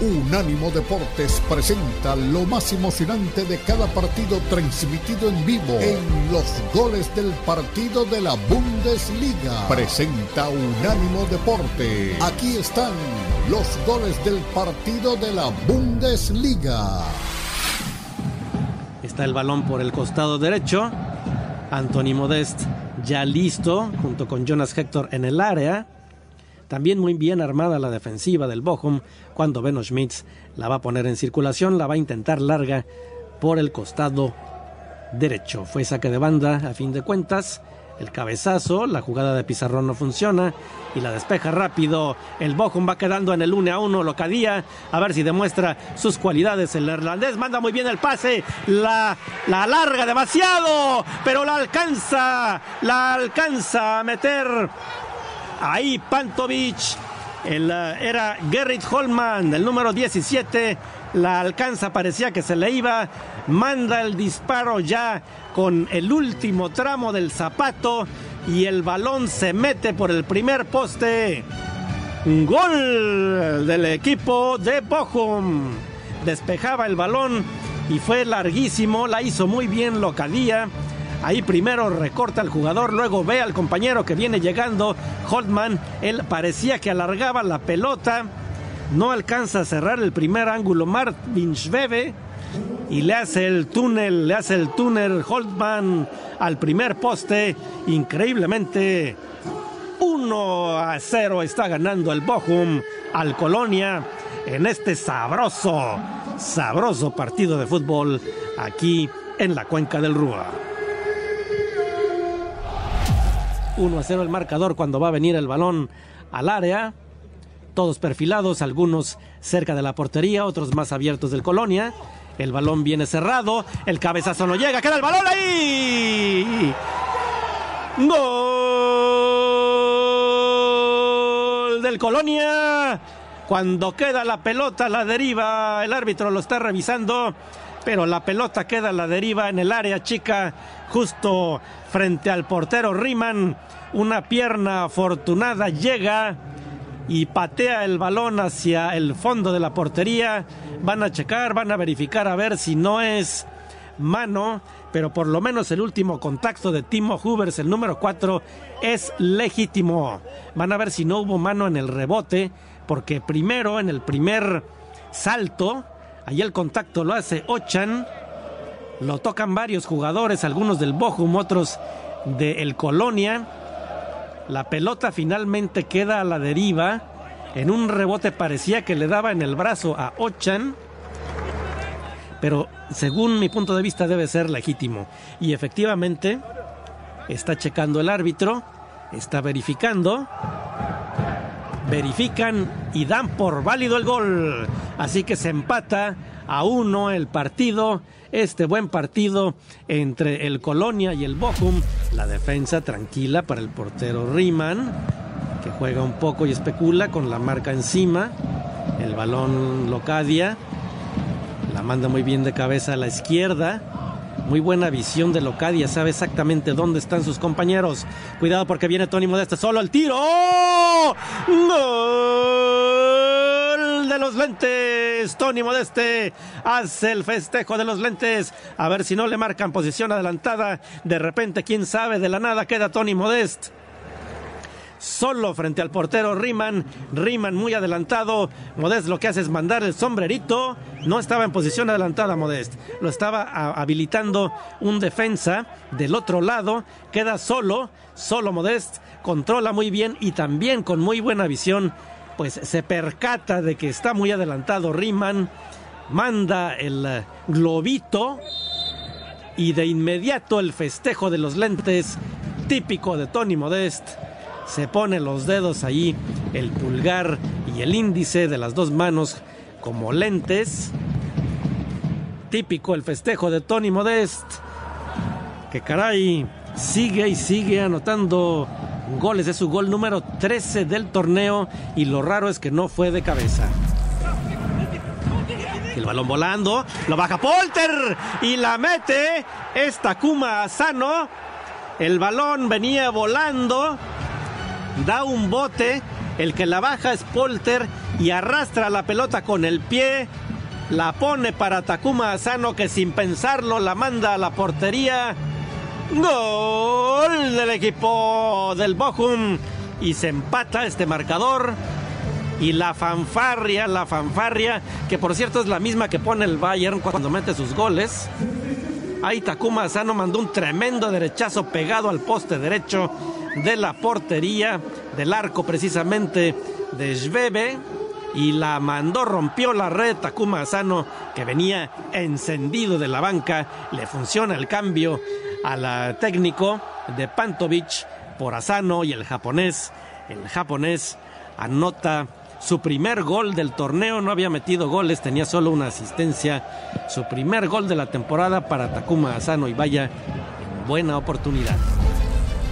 Unánimo Deportes presenta lo más emocionante de cada partido transmitido en vivo en los goles del partido de la Bundesliga. Presenta Unánimo Deporte. Aquí están los goles del partido de la Bundesliga. Está el balón por el costado derecho. Anthony Modest ya listo, junto con Jonas Hector en el área. También muy bien armada la defensiva del Bochum cuando Beno Schmitz la va a poner en circulación, la va a intentar larga por el costado derecho. Fue saque de banda a fin de cuentas. El cabezazo, la jugada de Pizarrón no funciona y la despeja rápido. El Bochum va quedando en el 1 a 1. Locadía, a ver si demuestra sus cualidades. El irlandés manda muy bien el pase, la, la alarga demasiado, pero la alcanza, la alcanza a meter ahí Pantovic. El, era Gerrit Holman, el número 17. La alcanza, parecía que se le iba. Manda el disparo ya con el último tramo del zapato. Y el balón se mete por el primer poste. Gol del equipo de Bochum. Despejaba el balón y fue larguísimo. La hizo muy bien Locadía. Ahí primero recorta al jugador, luego ve al compañero que viene llegando, Holtman. Él parecía que alargaba la pelota. No alcanza a cerrar el primer ángulo Martin Schwebe y le hace el túnel, le hace el túnel Holtman al primer poste. Increíblemente, 1 a 0 está ganando el Bochum al Colonia en este sabroso, sabroso partido de fútbol aquí en la cuenca del Rúa. 1 a 0 el marcador cuando va a venir el balón al área. Todos perfilados, algunos cerca de la portería, otros más abiertos del Colonia. El balón viene cerrado, el cabezazo no llega, queda el balón ahí. Gol del Colonia. Cuando queda la pelota la deriva, el árbitro lo está revisando, pero la pelota queda a la deriva en el área chica, justo frente al portero Riemann. Una pierna afortunada llega y patea el balón hacia el fondo de la portería. Van a checar, van a verificar a ver si no es mano, pero por lo menos el último contacto de Timo Hubers, el número 4, es legítimo. Van a ver si no hubo mano en el rebote, porque primero en el primer salto, ahí el contacto lo hace Ochan, lo tocan varios jugadores, algunos del Bochum, otros del Colonia. La pelota finalmente queda a la deriva. En un rebote parecía que le daba en el brazo a Ochan. Pero según mi punto de vista debe ser legítimo. Y efectivamente está checando el árbitro. Está verificando. Verifican y dan por válido el gol. Así que se empata a uno el partido. Este buen partido entre el Colonia y el Bochum. La defensa tranquila para el portero Riemann, que juega un poco y especula con la marca encima. El balón Locadia. La manda muy bien de cabeza a la izquierda. Muy buena visión de Locadia, sabe exactamente dónde están sus compañeros. Cuidado porque viene Tony Modeste solo el tiro. ¡Gol de los lentes! Tony Modeste hace el festejo de los lentes. A ver si no le marcan posición adelantada. De repente, quién sabe, de la nada queda Tony Modeste solo frente al portero Riemann. Riemann muy adelantado. Modest lo que hace es mandar el sombrerito. No estaba en posición adelantada Modest. Lo estaba habilitando un defensa del otro lado. Queda solo, solo Modest. Controla muy bien y también con muy buena visión. Pues se percata de que está muy adelantado Riemann. Manda el globito. Y de inmediato el festejo de los lentes típico de Tony Modest se pone los dedos ahí, el pulgar y el índice de las dos manos como lentes. Típico el festejo de Tony Modest, que caray, sigue y sigue anotando goles. Es su gol número 13 del torneo y lo raro es que no fue de cabeza. balón volando, lo baja Polter y la mete. Esta Kuma Sano. El balón venía volando, da un bote. El que la baja es Polter y arrastra la pelota con el pie. La pone para Takuma Asano que sin pensarlo la manda a la portería. Gol del equipo del Bochum. Y se empata este marcador. Y la fanfarria, la fanfarria, que por cierto es la misma que pone el Bayern cuando mete sus goles. Ahí Takuma Asano mandó un tremendo derechazo pegado al poste derecho de la portería, del arco precisamente de Schwebe y la mandó, rompió la red Takuma Asano que venía encendido de la banca. Le funciona el cambio al técnico de Pantovich por Asano y el japonés. El japonés anota su primer gol del torneo, no había metido goles, tenía solo una asistencia. Su primer gol de la temporada para Takuma Asano y vaya, buena oportunidad.